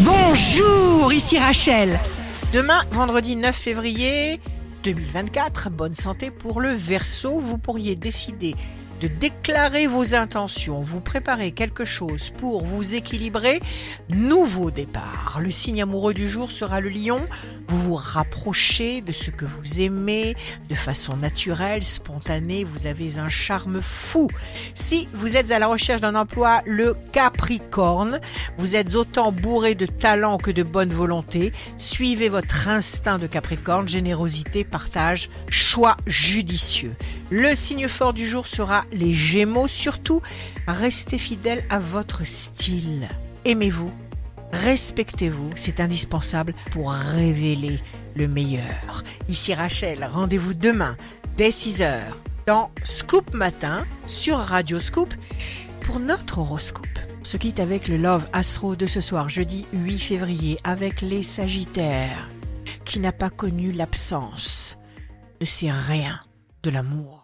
Bonjour, ici Rachel. Demain, vendredi 9 février 2024, bonne santé pour le Verseau. Vous pourriez décider de déclarer vos intentions, vous préparez quelque chose pour vous équilibrer, nouveau départ. Le signe amoureux du jour sera le lion. Vous vous rapprochez de ce que vous aimez de façon naturelle, spontanée, vous avez un charme fou. Si vous êtes à la recherche d'un emploi, le capricorne, vous êtes autant bourré de talent que de bonne volonté. Suivez votre instinct de capricorne, générosité, partage, choix judicieux. Le signe fort du jour sera les Gémeaux. Surtout, restez fidèle à votre style. Aimez-vous, respectez-vous, c'est indispensable pour révéler le meilleur. Ici Rachel, rendez-vous demain dès 6h dans Scoop Matin sur Radio Scoop pour notre horoscope. On se quitte avec le Love Astro de ce soir, jeudi 8 février, avec les Sagittaires. Qui n'a pas connu l'absence ne sait rien de l'amour.